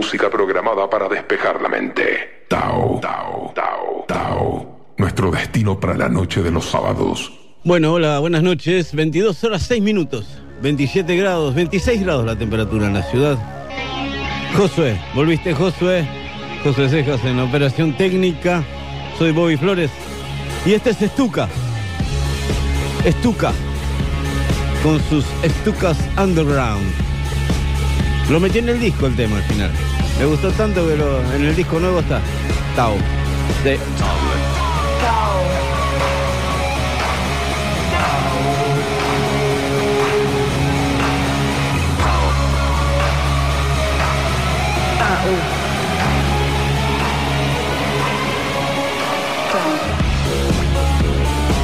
música programada para despejar la mente. Tao, Tao, Tao, Tao. Nuestro destino para la noche de los sábados. Bueno, hola, buenas noches. 22 horas 6 minutos. 27 grados, 26 grados la temperatura en la ciudad. Josué, volviste Josué. Josué Cejas en operación técnica. Soy Bobby Flores. Y este es Estuca. Estuca. Con sus Estucas Underground. Lo metí en el disco el tema al final. Me gustó tanto que lo- en el disco nuevo está. Tao. De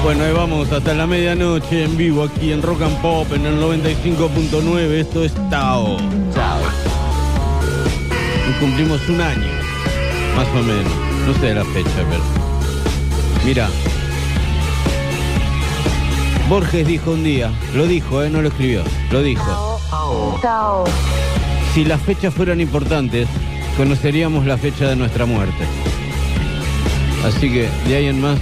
Bueno, ahí vamos hasta la medianoche en vivo aquí en Rock and Pop en el 95.9. Esto es Tao. Y cumplimos un año, más o menos. No sé la fecha, pero. Mira. Borges dijo un día, lo dijo, ¿eh? no lo escribió, lo dijo. Si las fechas fueran importantes, conoceríamos la fecha de nuestra muerte. Así que de ahí en más,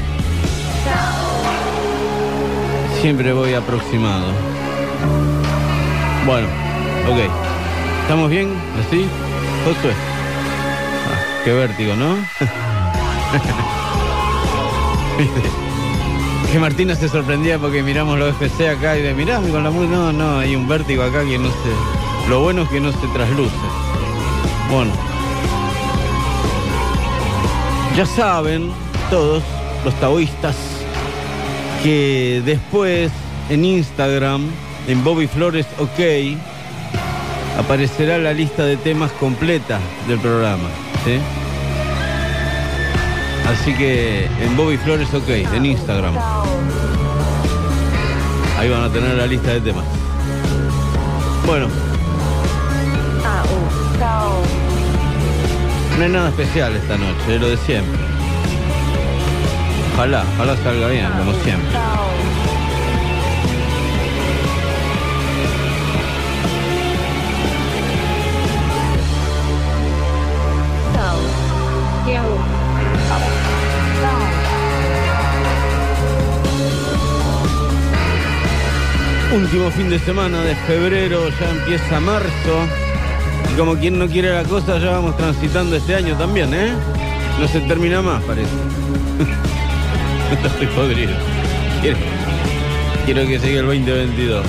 siempre voy aproximado. Bueno, ok. ¿Estamos bien? ¿Así? Josué. Ah, qué vértigo, ¿no? que Martina se sorprendía porque miramos los FC acá y de mirá con la no, no, hay un vértigo acá que no se. Lo bueno es que no se trasluce. Bueno. Ya saben todos los taoístas que después en Instagram, en Bobby Flores OK, aparecerá la lista de temas completa del programa. ¿sí? Así que en Bobby Flores OK, en Instagram. Ahí van a tener la lista de temas. Bueno, no hay nada especial esta noche, es lo de siempre. Ojalá, ojalá salga bien, como siempre. Último fin de semana de febrero, ya empieza marzo. Y como quien no quiere la cosa, ya vamos transitando este año también, ¿eh? No se termina más, parece. Estoy podrido. Quiero, quiero que llegue el 2022.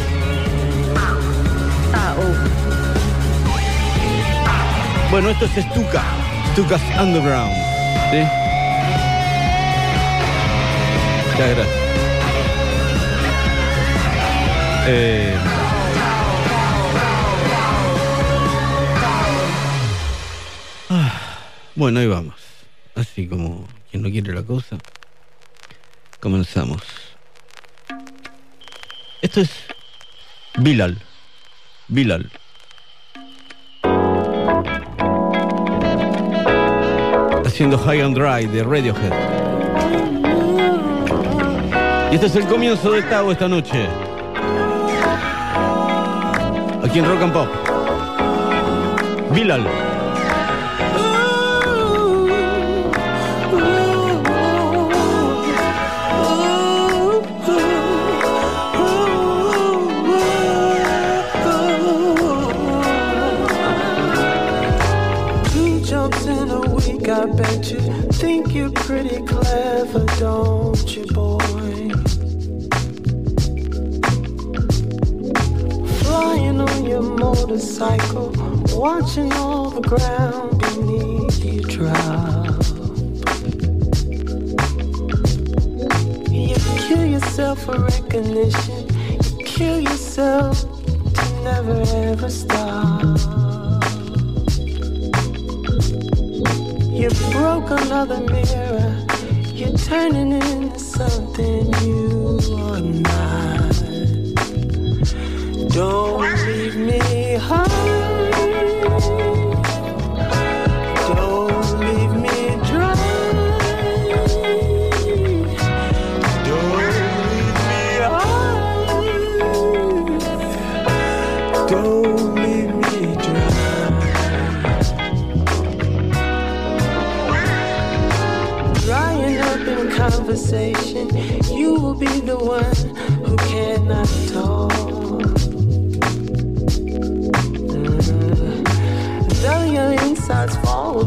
Tao. Bueno, esto es Stuka. Stuka's Underground. ¿Sí? Muchas gracias. Eh, bueno, ahí vamos. Así como quien no quiere la cosa. Comenzamos. Esto es Bilal. Bilal. haciendo High and Dry de Radiohead. Y este es el comienzo de Tao esta noche. Aquí en Rock and Pop. Bilal. Two jokes in a week, I bet you think you're pretty clever, don't your motorcycle, watching all the ground beneath you drop. You kill yourself for recognition, you kill yourself to never ever stop. You broke another mirror. You're turning into something you are not. Don't leave me. Don't leave me dry. Don't leave me high. Don't leave me dry. Drying up in conversation, you will be the one who cannot talk.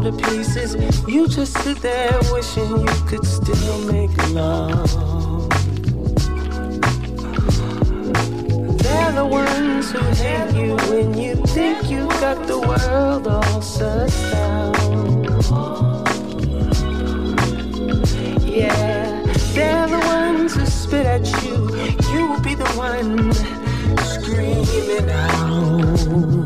To pieces, you just sit there wishing you could still make love. They're the ones who hate you when you think you've got the world all set out. Yeah, they're the ones who spit at you. You will be the one screaming out.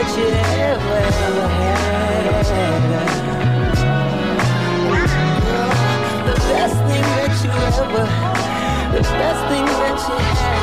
The best thing that you ever. The best thing that you had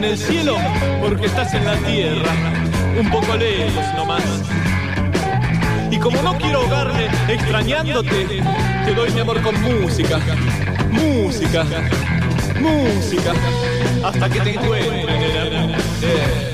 en el cielo porque estás en la tierra, un poco lejos nomás. Y como no quiero ahogarme extrañándote, te doy mi amor con música, música, música, hasta que te encuentre en el amor.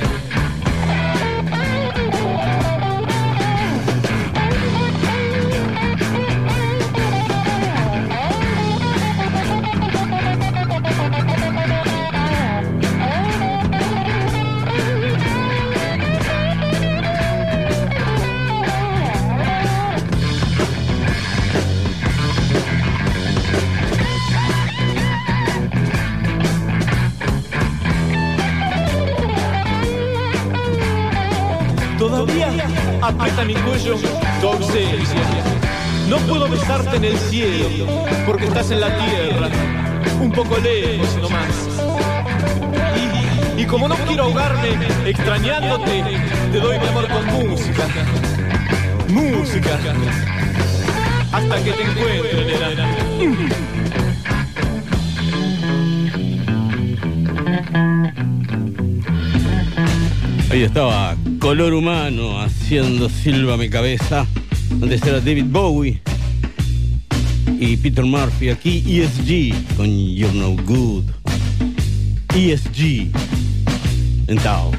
aprieta mi cuello tu. No puedo besarte en el cielo, porque estás en la tierra, un poco lejos nomás. Y, y como no quiero ahogarme extrañándote, te doy mi amor con música. Música. Hasta que te encuentre, nena. Ahí estaba color humano haciendo silva mi cabeza. Antes era David Bowie y Peter Murphy. Aquí ESG con You're No Good. ESG en Tao.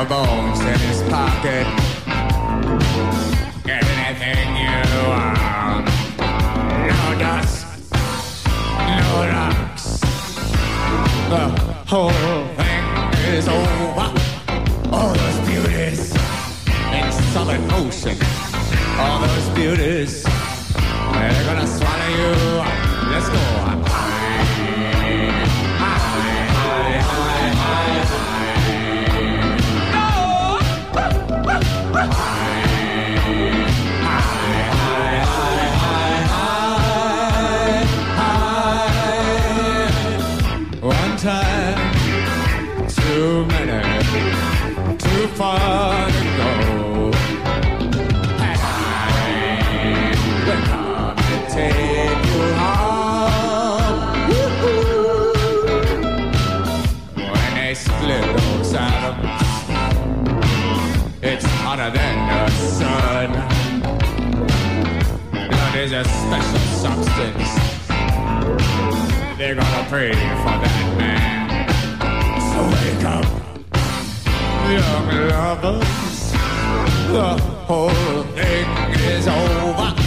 of bones in his pocket. Get anything you want. No dust, no rocks. The whole thing is over. All those beauties in solid motion. All those beauties, they're gonna swallow you. Let's go. a special substance. They're gonna pray for that man. So wake up, young lovers. The whole thing is over.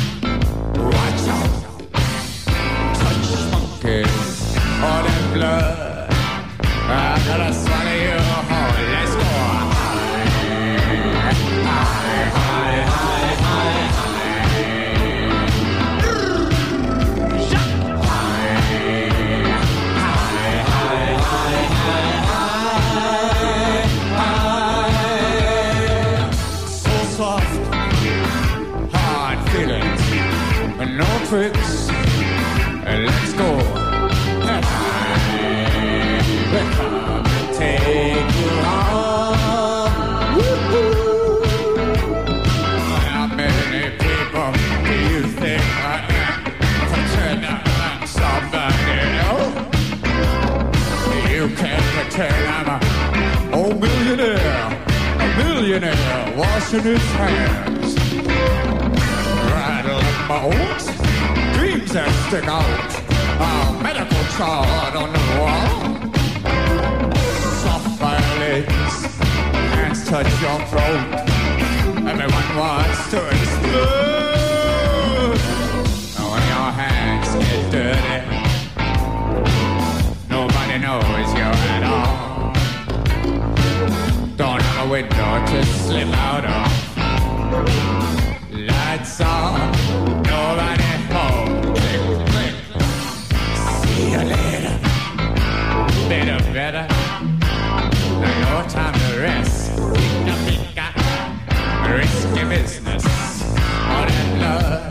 in his hands. Rattle in dreams that stick out. A medical chart on the wall. Soft violins, hands touch your throat. Everyone wants to explode. When your hands get dirty, nobody knows you at all a window to slip out of. Lights on, nobody home. Click, click. See you later. Better, better. Now your time to rest. Pika, pika. Risky business. All that love.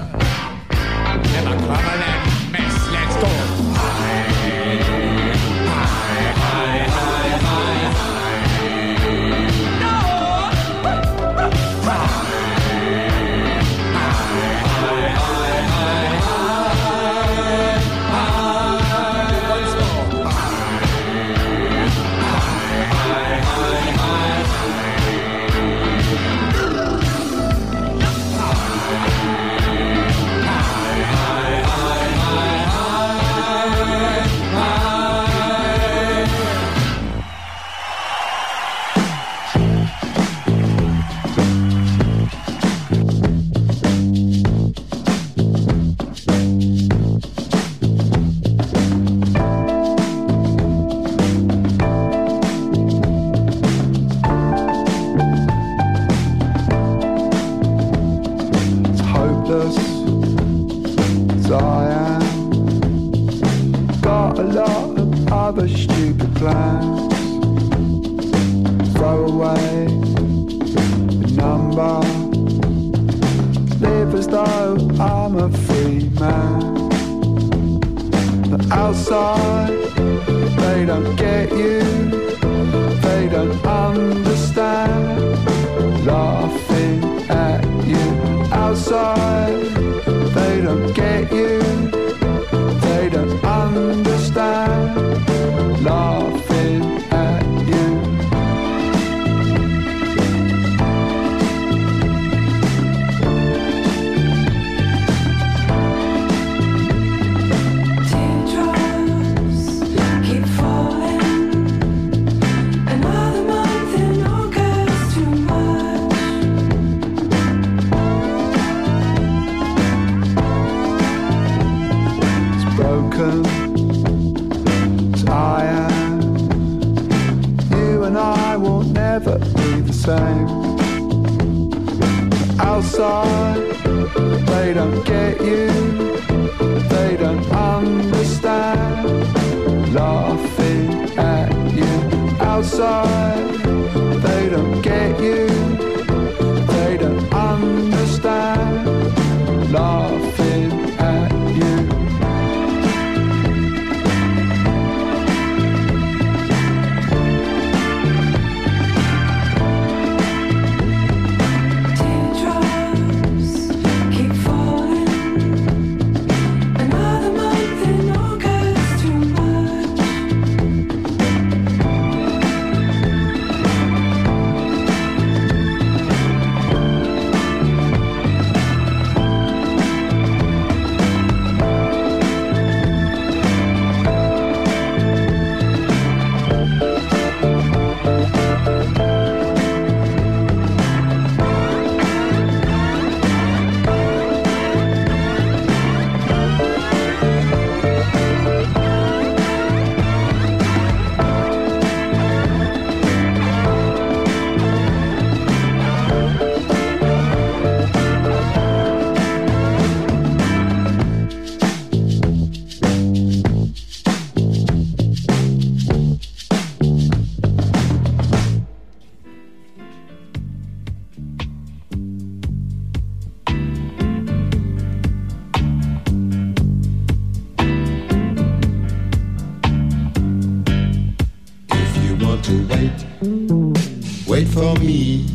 Me.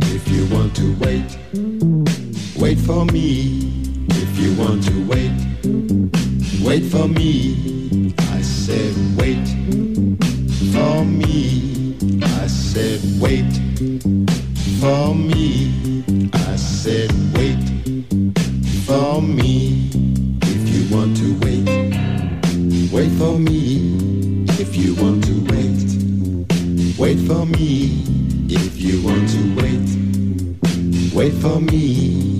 If you want to wait, wait for me. If you want to wait, wait for me. I said wait for me. I said wait for me. Me.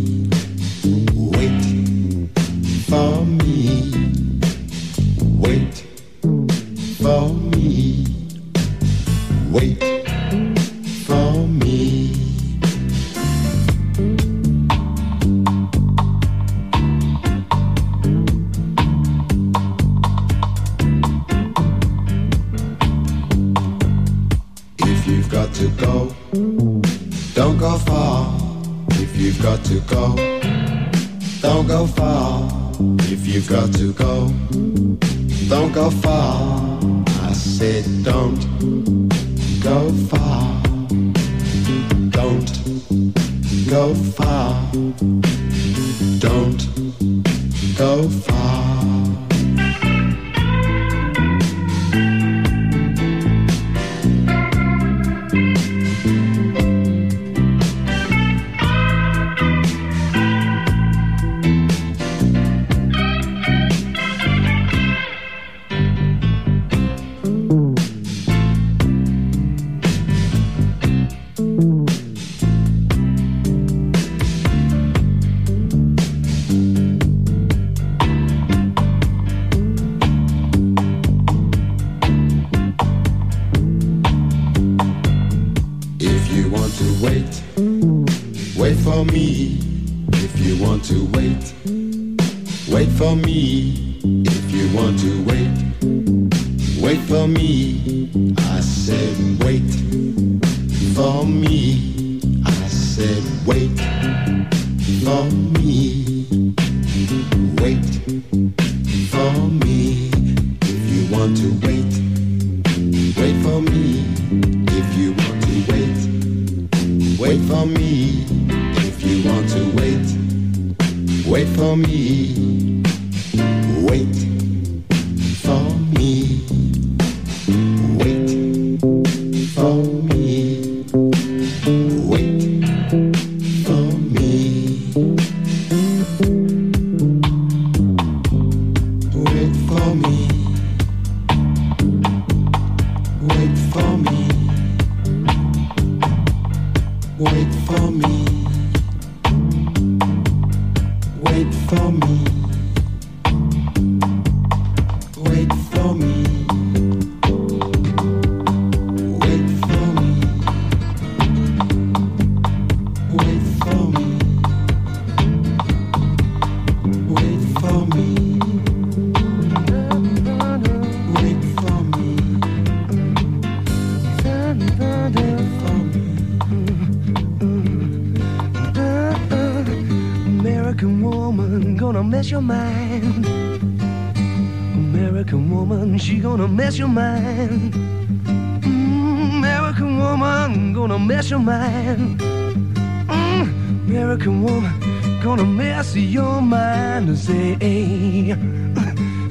American woman gonna mess your mind. Say A,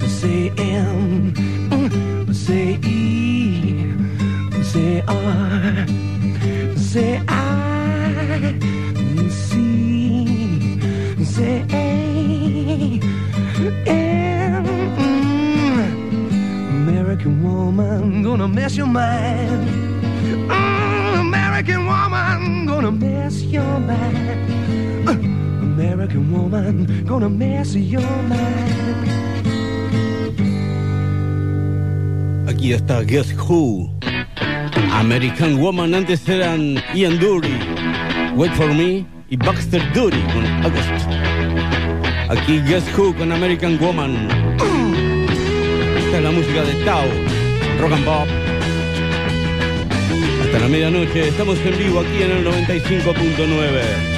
say M, mm, say E, say R, say I, C, say A, M. mm. American woman gonna mess your mind. American woman gonna mess your mind. Uh, American woman gonna mess your mind. Aquí está Guess Who. American Woman antes eran Ian Dury, Wait for Me y Baxter Dury con August. Aquí Guess Who con American Woman. Esta es la música de Tao, Rock and Pop. Hasta la medianoche, estamos en vivo aquí en el 95.9.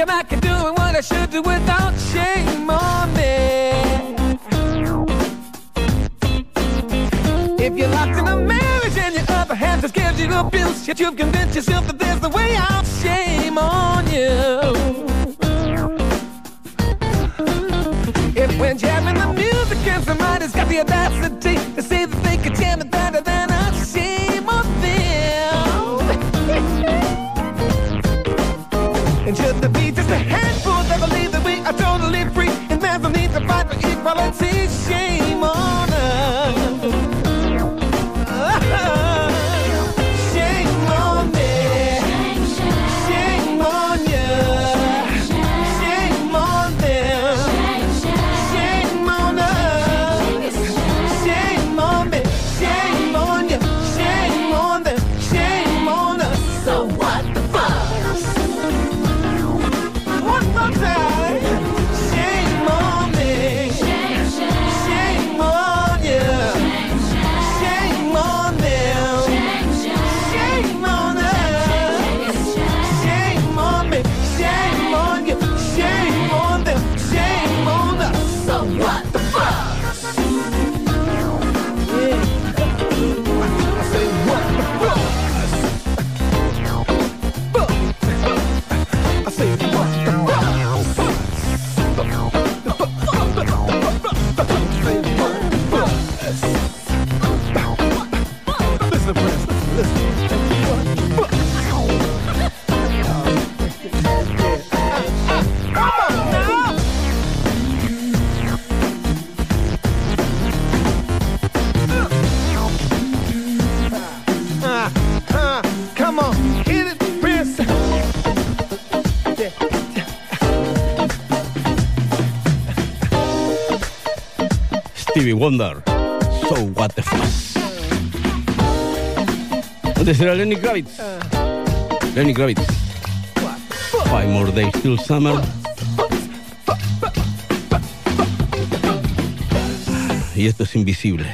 Yeah, back to doing what I should do without shame on me. If you're locked in a marriage and your other half just gives you abuse, yet you've convinced yourself that there's a way out, shame on you. If when jamming the music and somebody's got the audacity Stevie Wonder. So what the fuck. Antes era Lenny Kravitz. Lenny Kravitz. Five more days till summer. Y esto es invisible.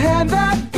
Hand that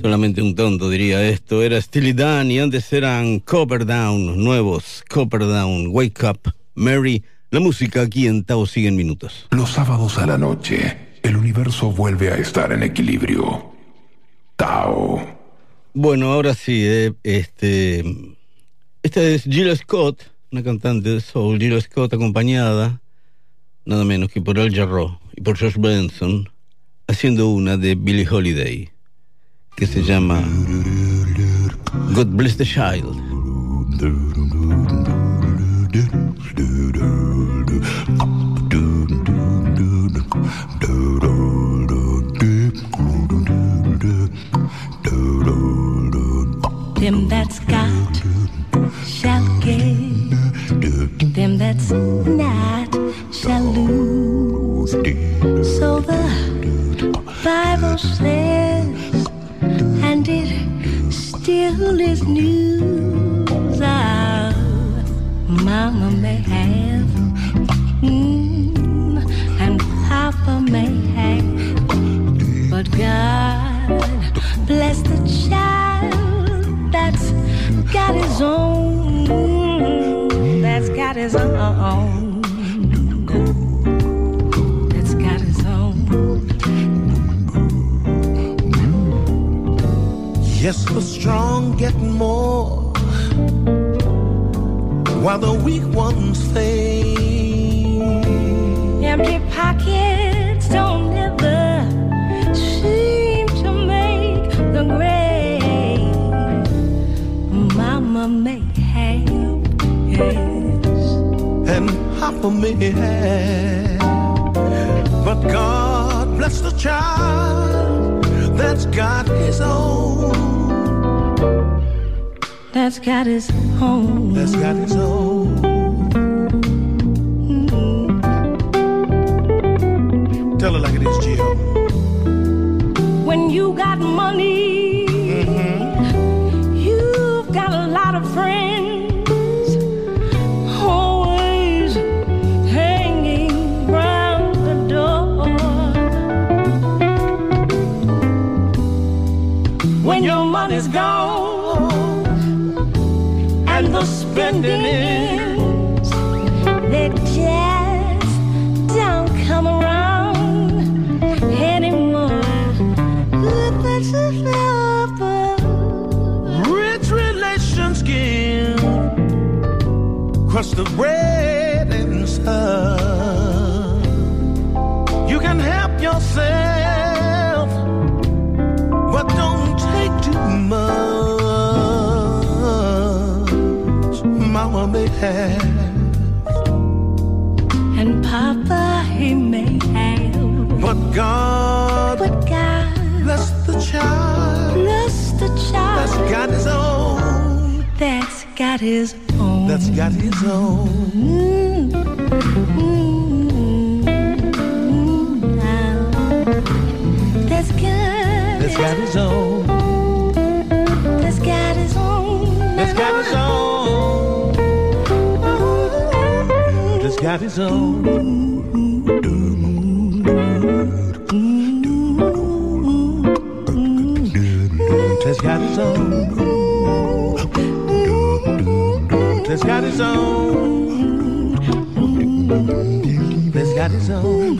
Solamente un tonto diría esto. Era Steely Dan y antes eran Copper Down, nuevos Copper Down, Wake Up, Mary. La música aquí en Tao sigue en minutos. Los sábados a la noche, el universo vuelve a estar en equilibrio. Tao. Bueno, ahora sí, eh, este. Esta es Jill Scott, una cantante de soul. Jill Scott acompañada, nada menos que por Al Jarreau y por Josh Benson, haciendo una de Billie Holiday, que se llama God Bless the Child. Them that's got shall gain. Them that's not shall lose. So the Bible says, and it still is news. The weak ones fade. Empty pockets don't ever seem to make the grade. Mama may have, yes. and Papa may have. But God bless the child that's got his own that's got his own. That's got his own. Mm-hmm. Tell it like it is, Jill. When you got money, mm -hmm. you've got a lot of friends. Always hanging round the door. When your money's gone. bending is that just don't come around anymore. Above. Rich relations give. The. Have, And Papa, he may have, but God but God bless the child bless the child that's got his own. that's got his own. That's got his own. Mm. Mm. Mm. That's good. That's got his own. Got his own. That's got his own. That's got his own. That's got his own.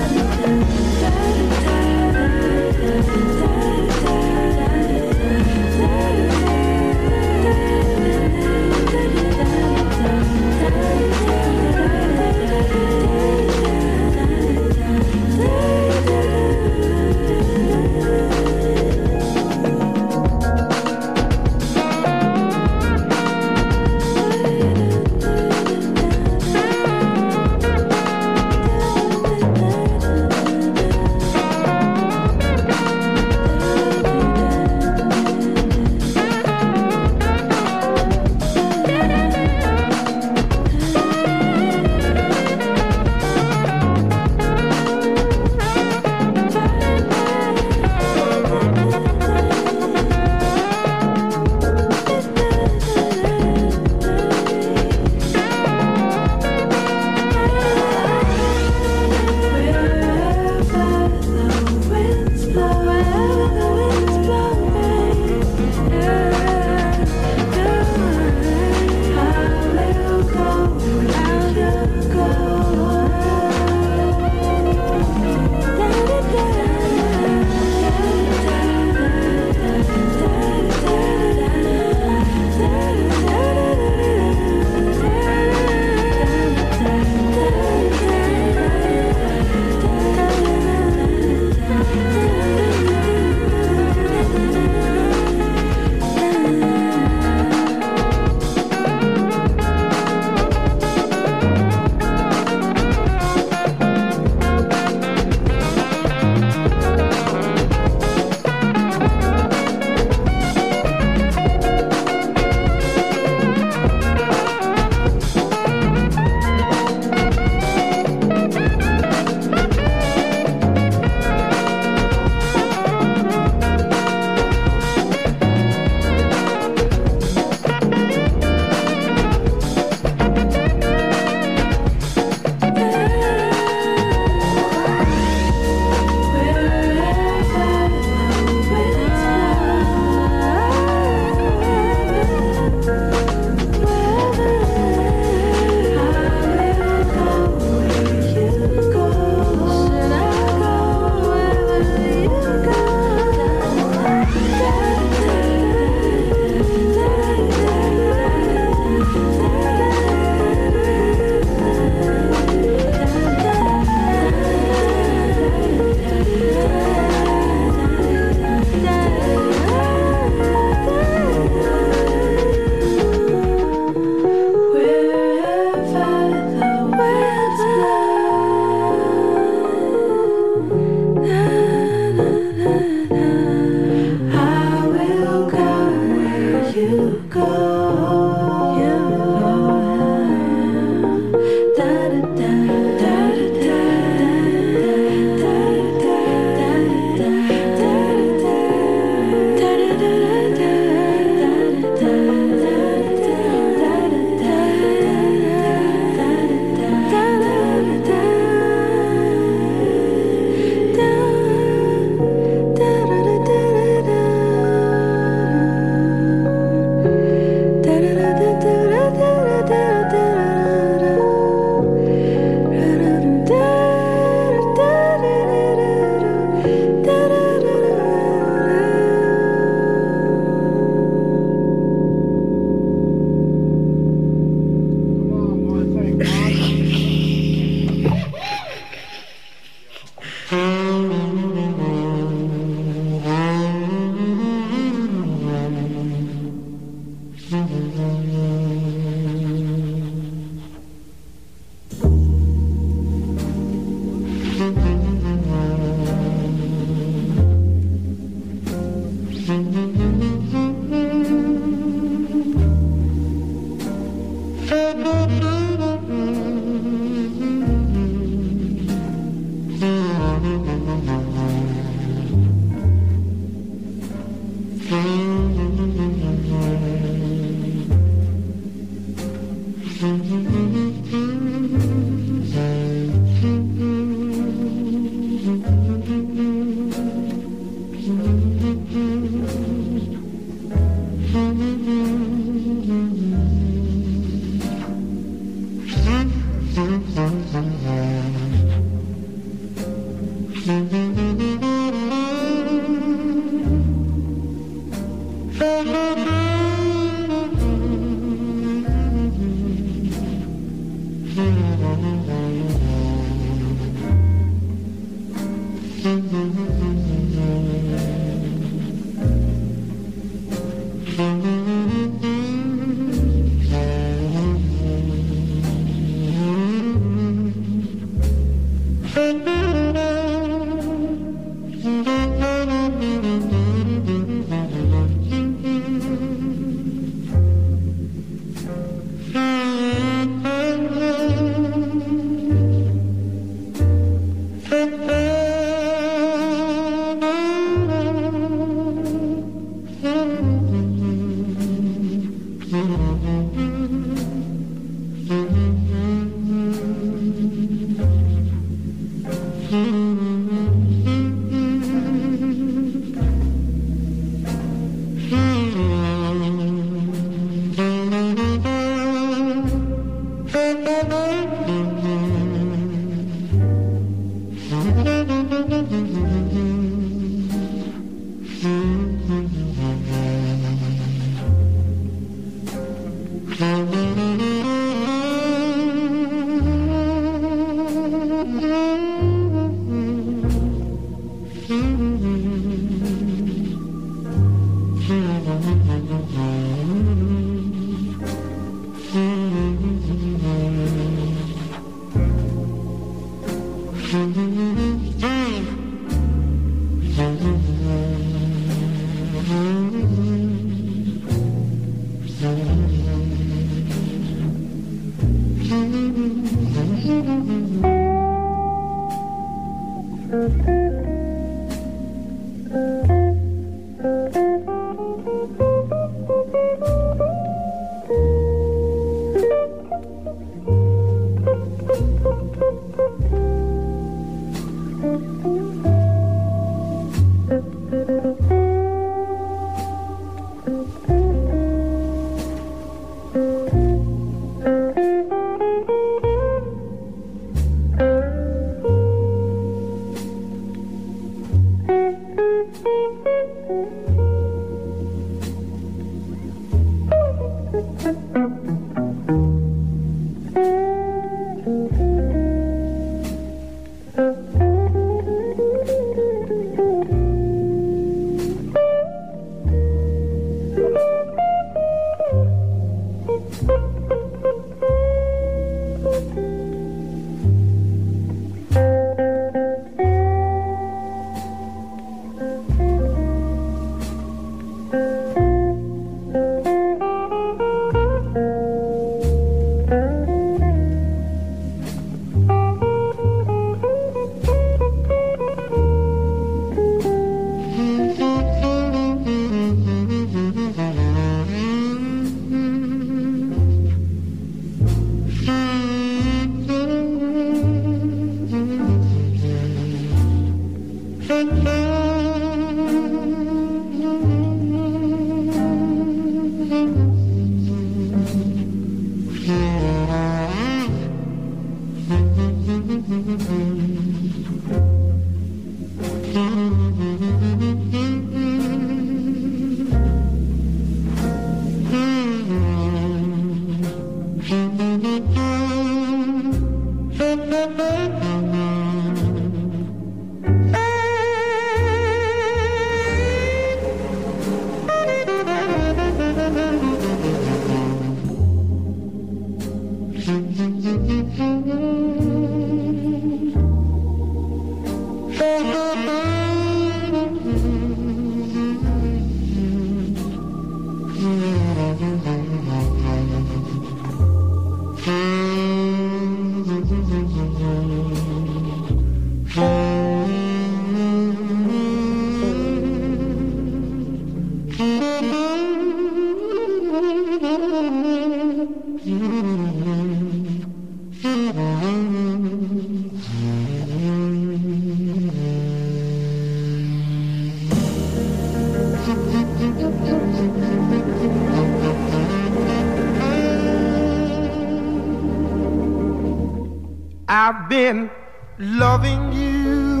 I've been loving you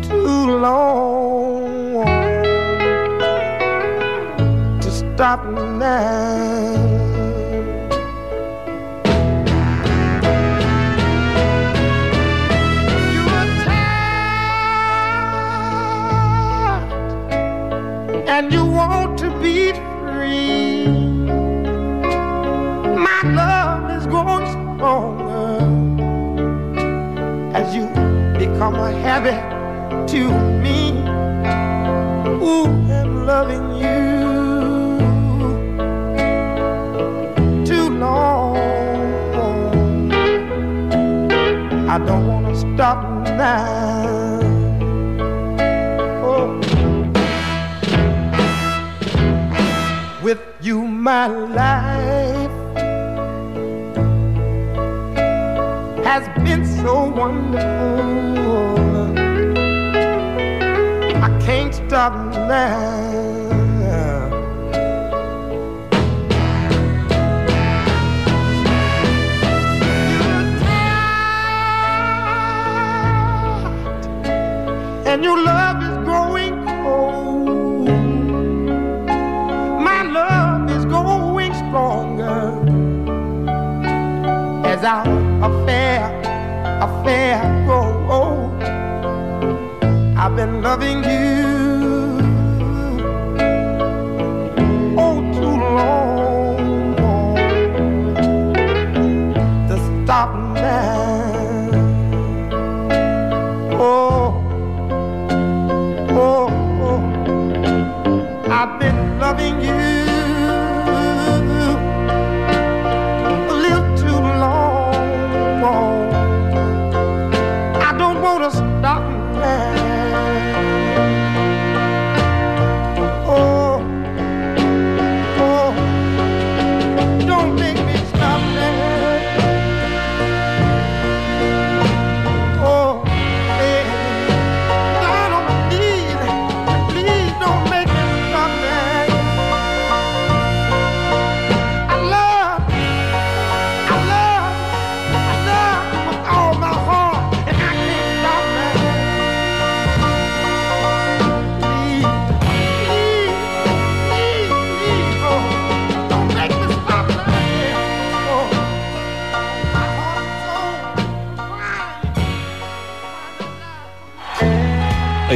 too long to stop now. Become a habit to me. Ooh, I'm loving you too long. I don't want to stop now. Oh. With you, my life has been so wonderful. I can't stop now. And your love is growing cold. My love is growing stronger as our affair, affair grows. I've been loving you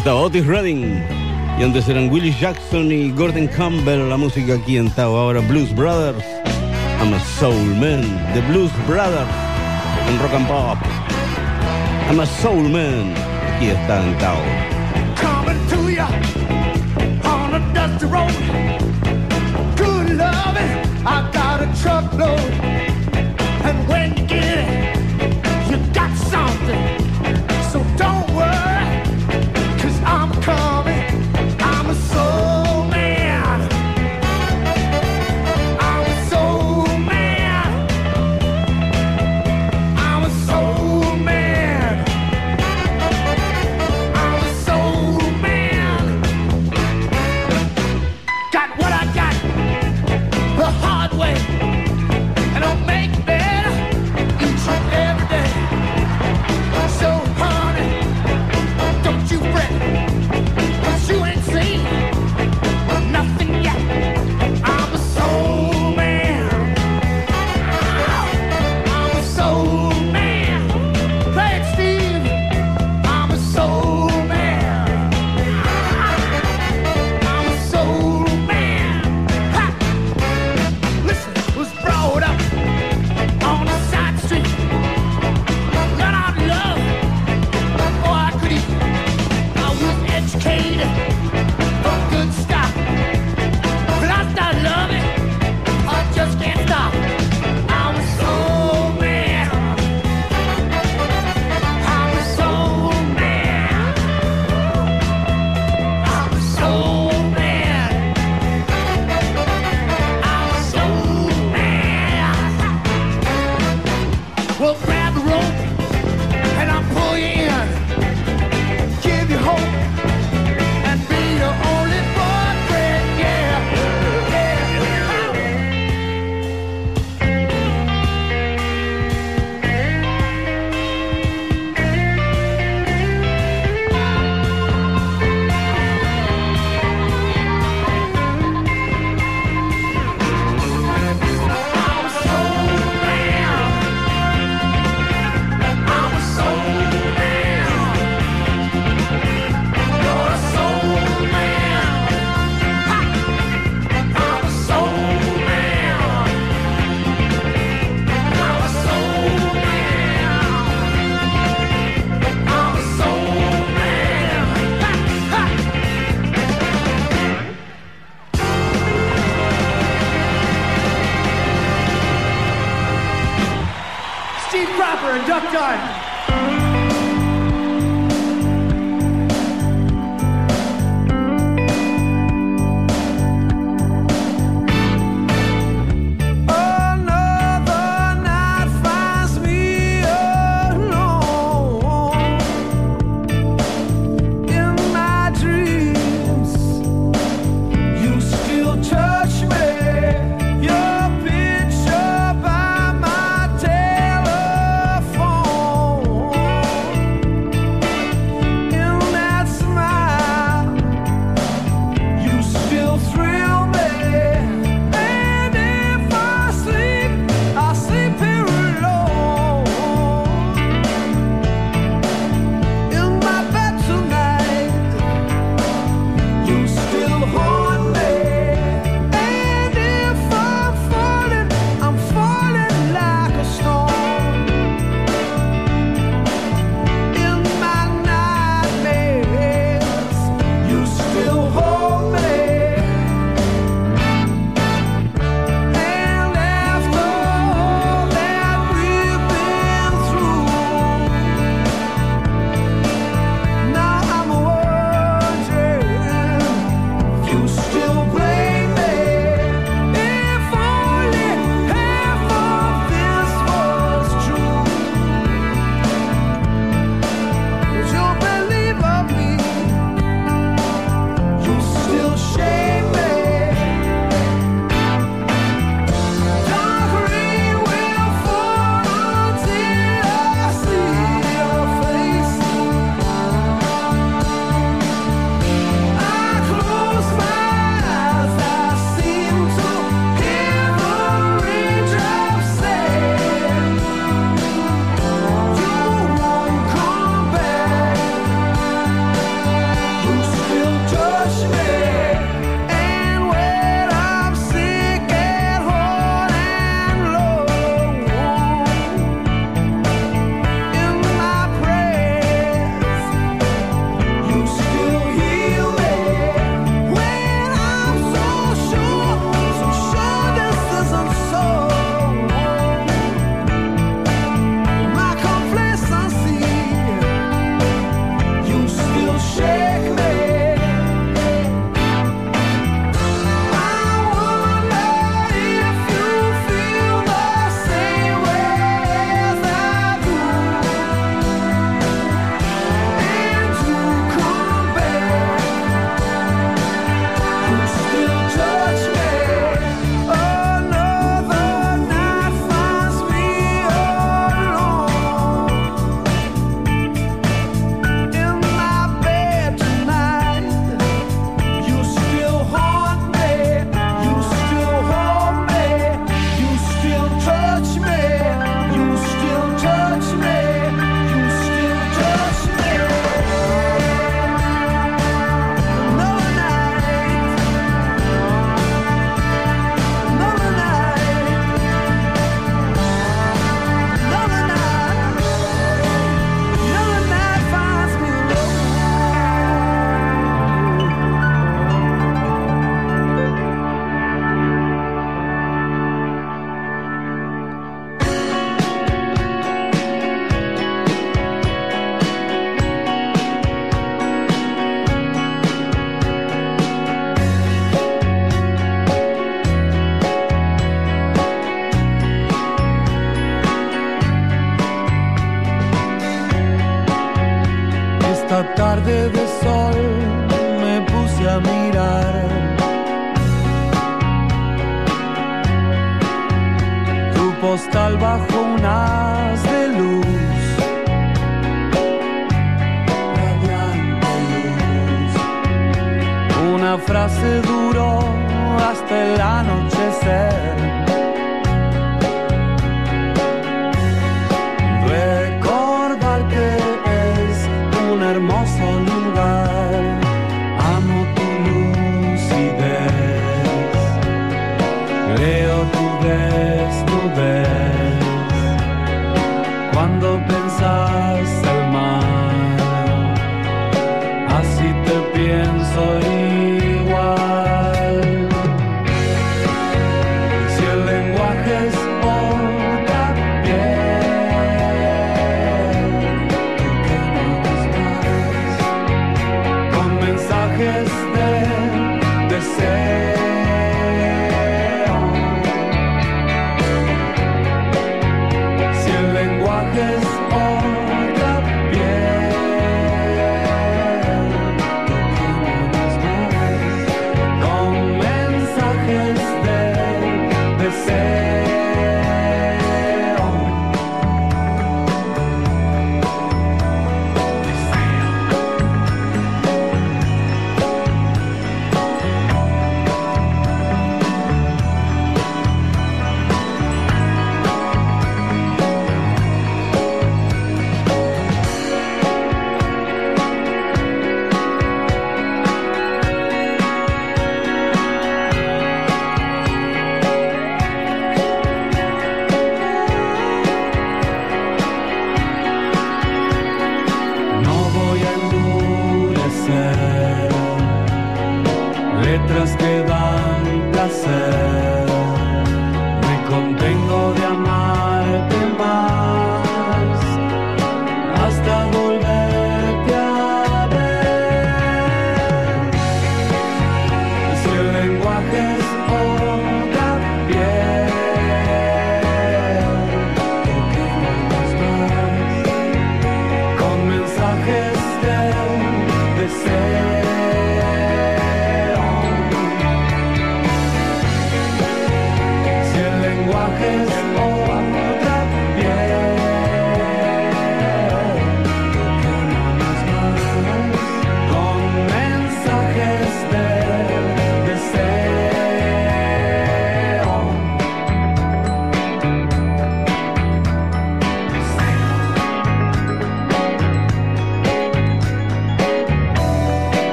estaba Otis Redding. Y antes eran Willie Jackson y Gordon Campbell. La música aquí en Tao. Ahora Blues Brothers. I'm a Soul Man. The Blues Brothers. En rock and pop. I'm a Soul Man. Aquí está en Tao.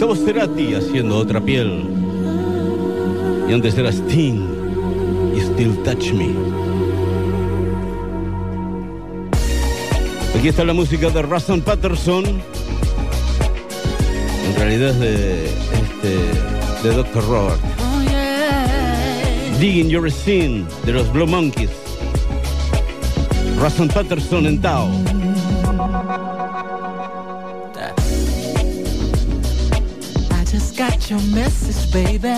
Gustavo Cerati haciendo otra piel. Y antes era Sting y Still Touch Me. Aquí está la música de Russell Patterson. En realidad es de, este, de Dr. Robert. Digging Your Scene de los Blue Monkeys. Russell Patterson en Tao. Got your message, baby.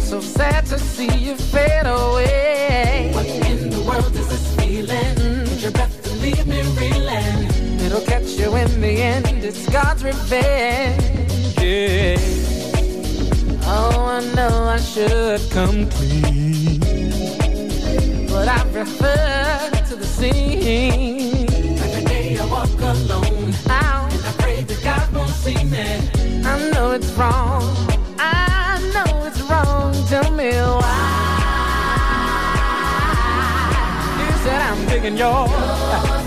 So sad to see you fade away. What in the world is this feeling? You're about to leave me reeling. It'll catch you in the end. It's God's revenge. Yeah. Oh, I know I should come clean, but I prefer to the scene. Every day I walk alone, and I pray that God won't see me. I know it's wrong. I know it's wrong. Tell me why. You said I'm digging your.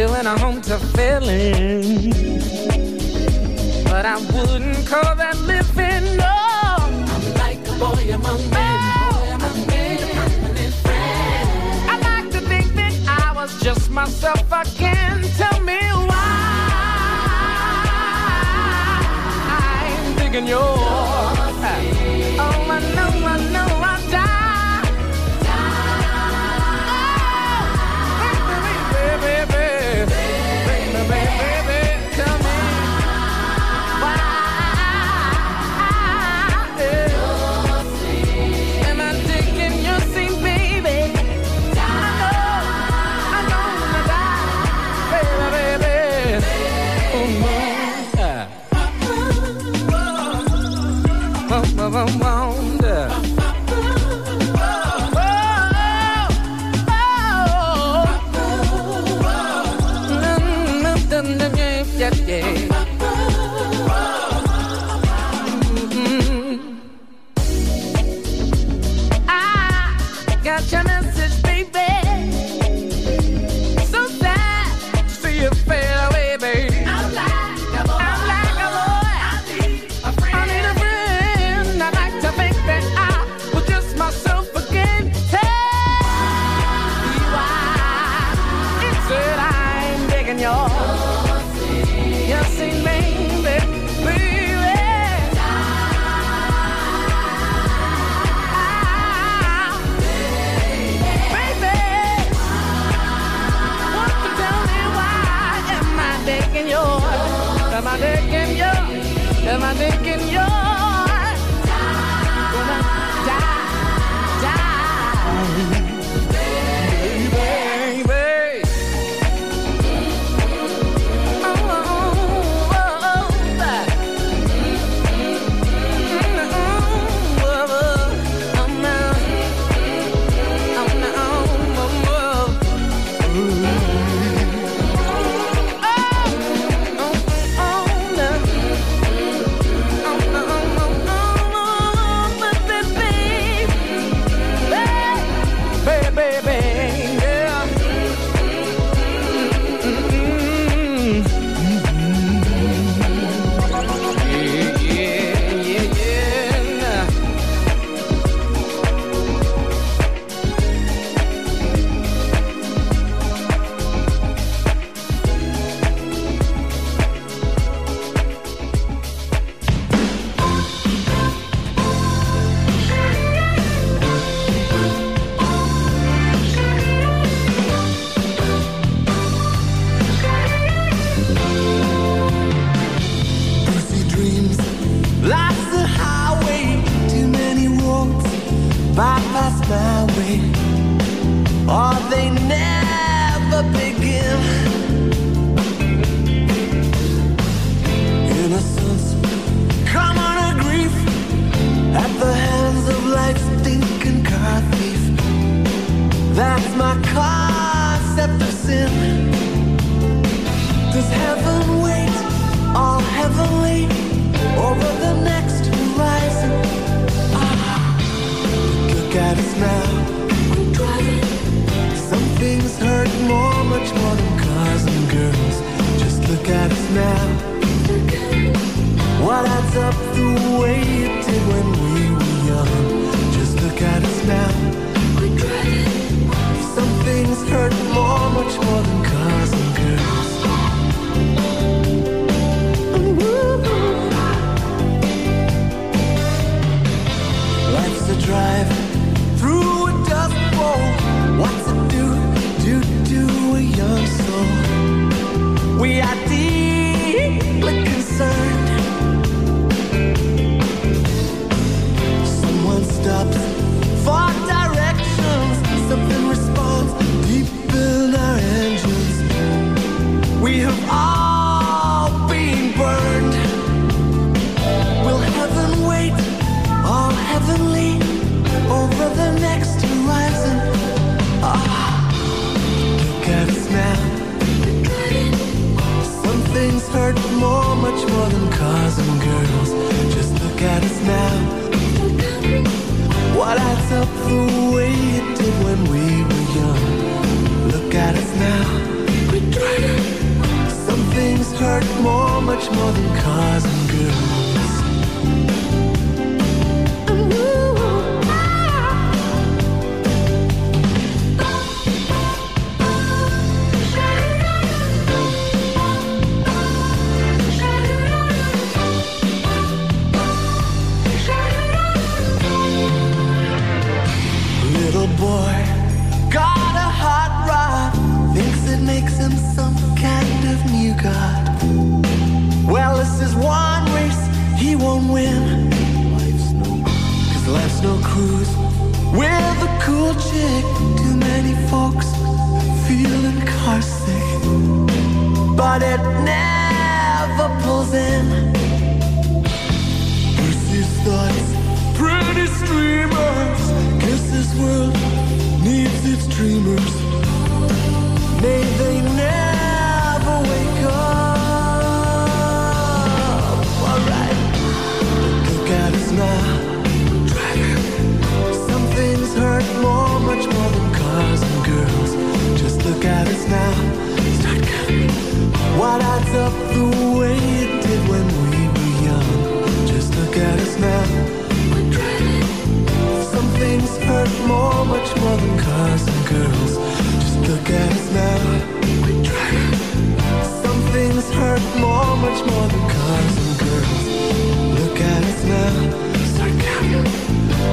You in a home to feeling. But I wouldn't call that living, no. I'm like a boy among men. Boy among men. A permanent friend. I like to think that I was just myself again. Tell me why I'm digging your. but it never pulls in. Percy's thoughts, pretty streamers. Guess this world needs its dreamers. May they never. up the way it did when we were young. Just look at us now. We're Some things hurt more, much more than cars and girls. Just look at us now. We're Some things hurt more, much more than cars and girls. Look at us now. Start counting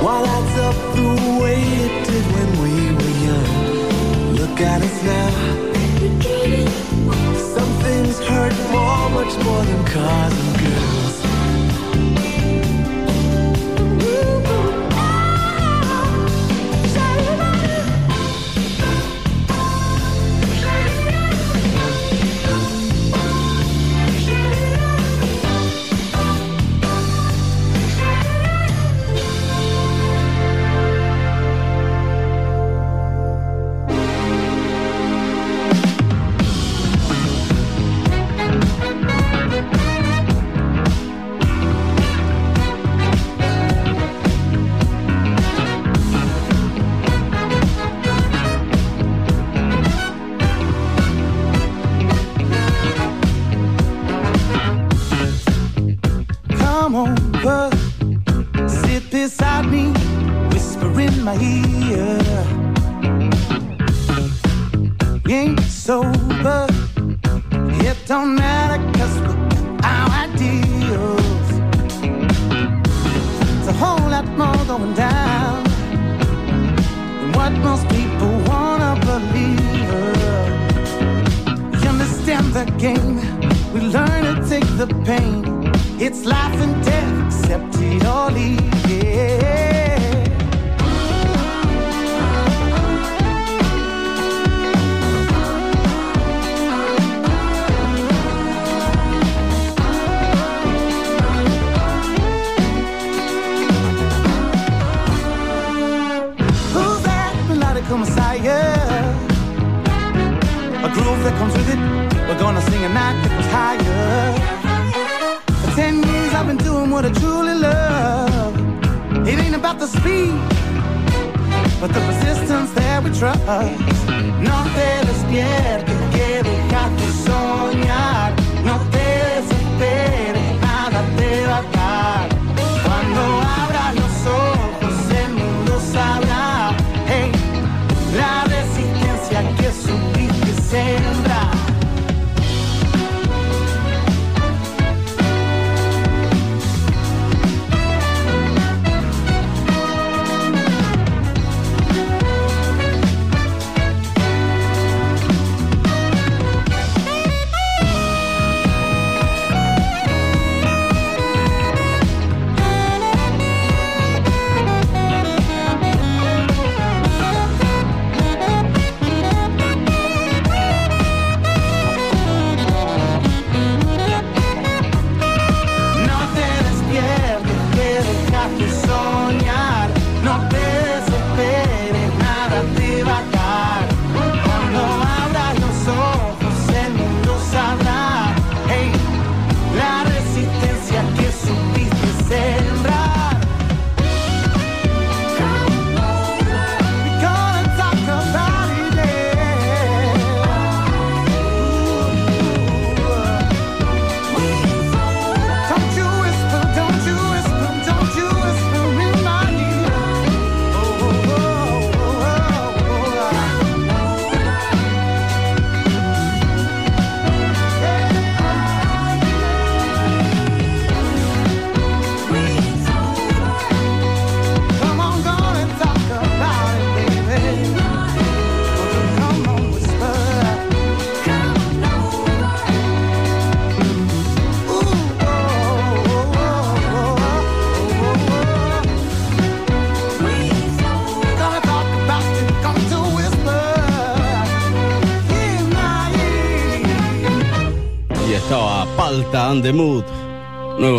Why that's up the way it did when we were young? Look at us now feelings hurt more, much more than cars and good.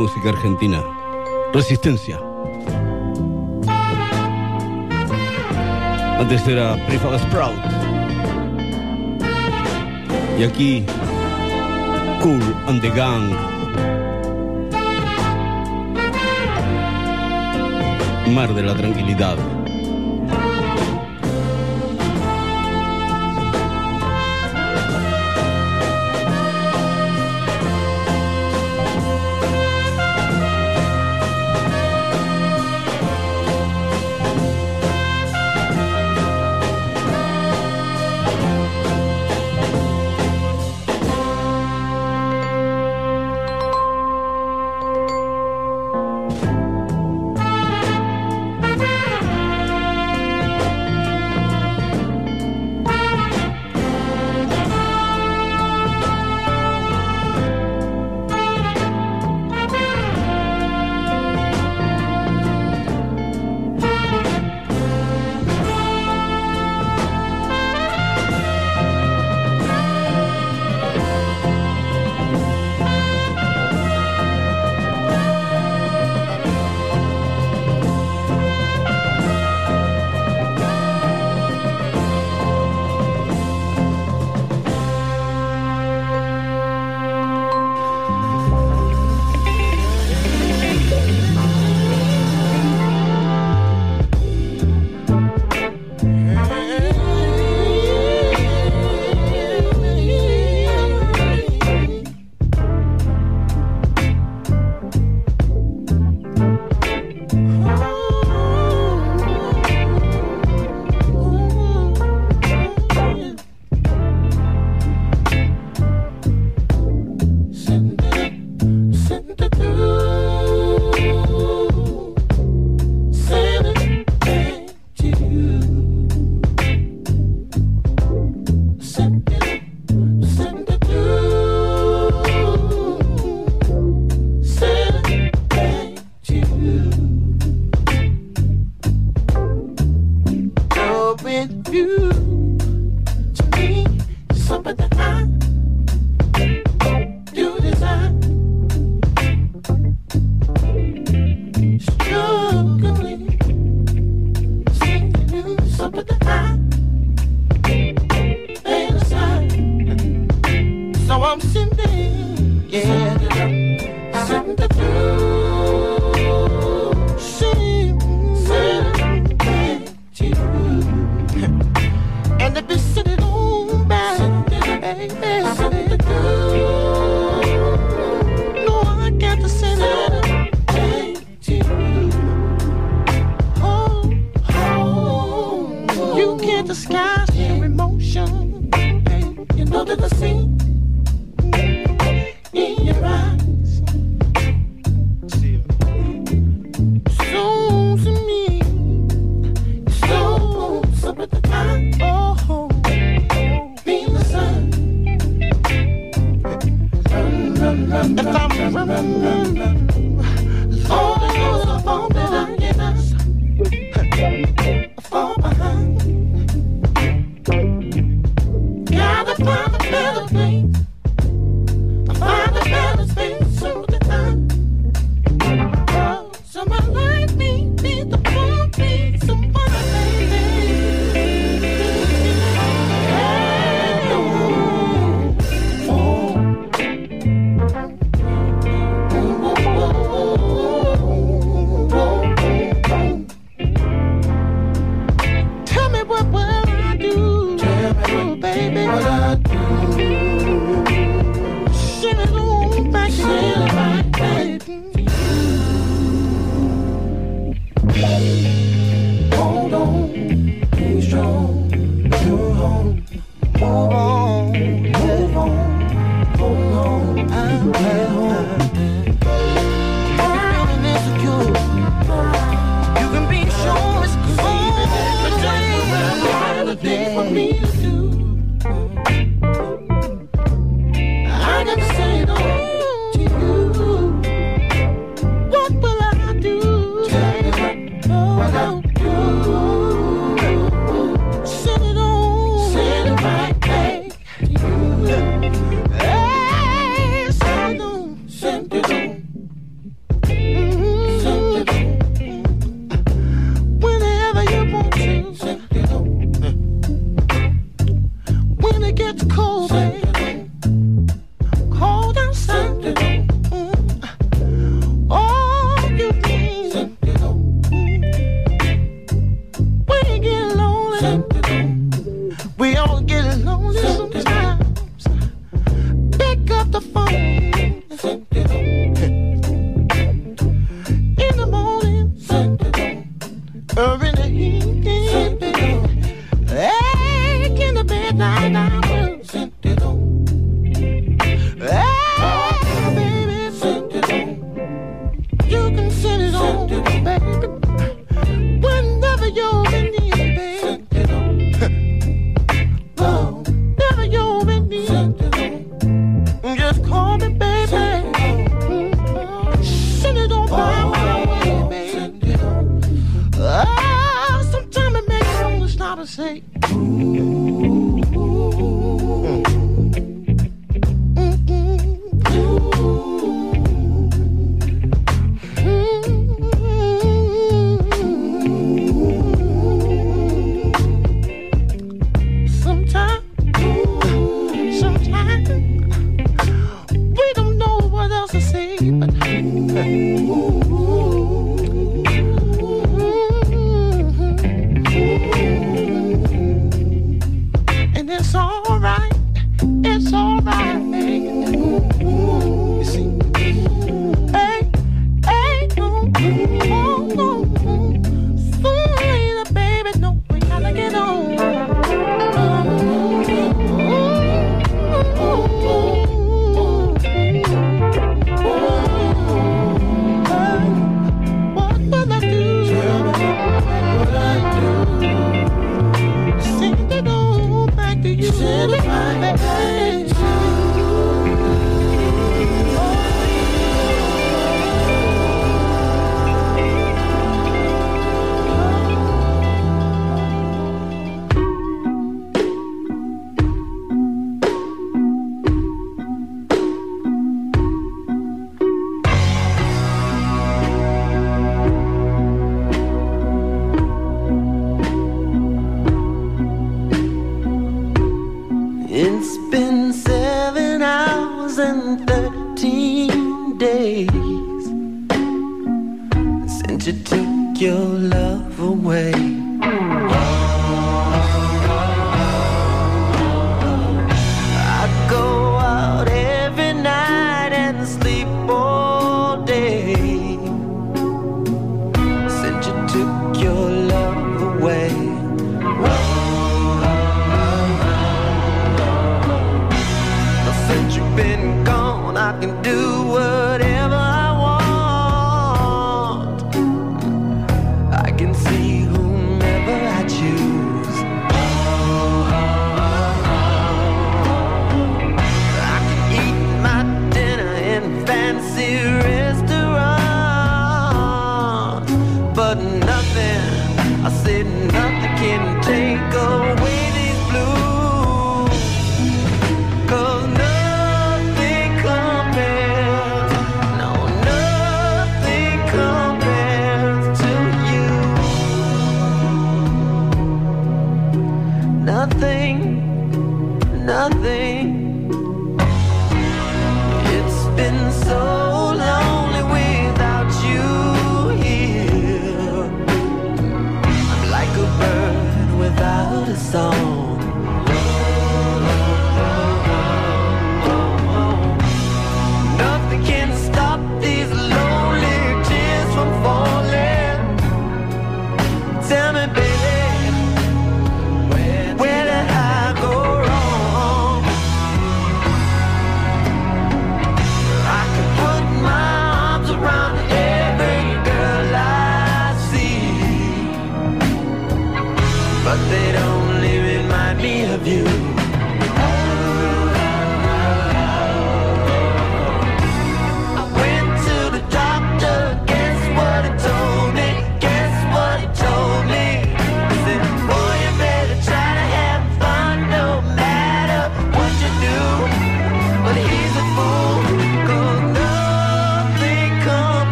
música argentina. Resistencia. Antes era Prefab Sprout. Y aquí, Cool and the Gang. Mar de la Tranquilidad.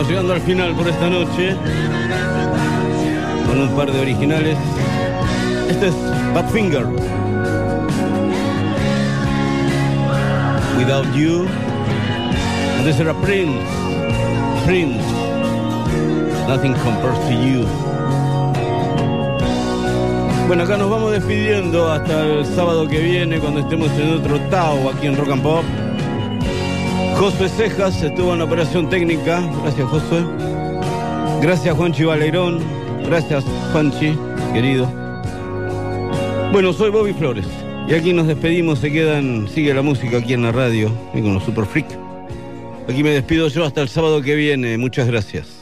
Vamos llegando al final por esta noche. Con un par de originales. Este es Badfinger. Without You. Antes era Prince. Prince. Nothing compares to you. Bueno, acá nos vamos despidiendo hasta el sábado que viene cuando estemos en otro Tao aquí en Rock and Pop. Josué Cejas estuvo en operación técnica. Gracias, Josué. Gracias, Juanchi Valerón. Gracias, Juanchi, querido. Bueno, soy Bobby Flores. Y aquí nos despedimos. Se quedan, sigue la música aquí en la radio y con los Super Freak. Aquí me despido yo hasta el sábado que viene. Muchas gracias.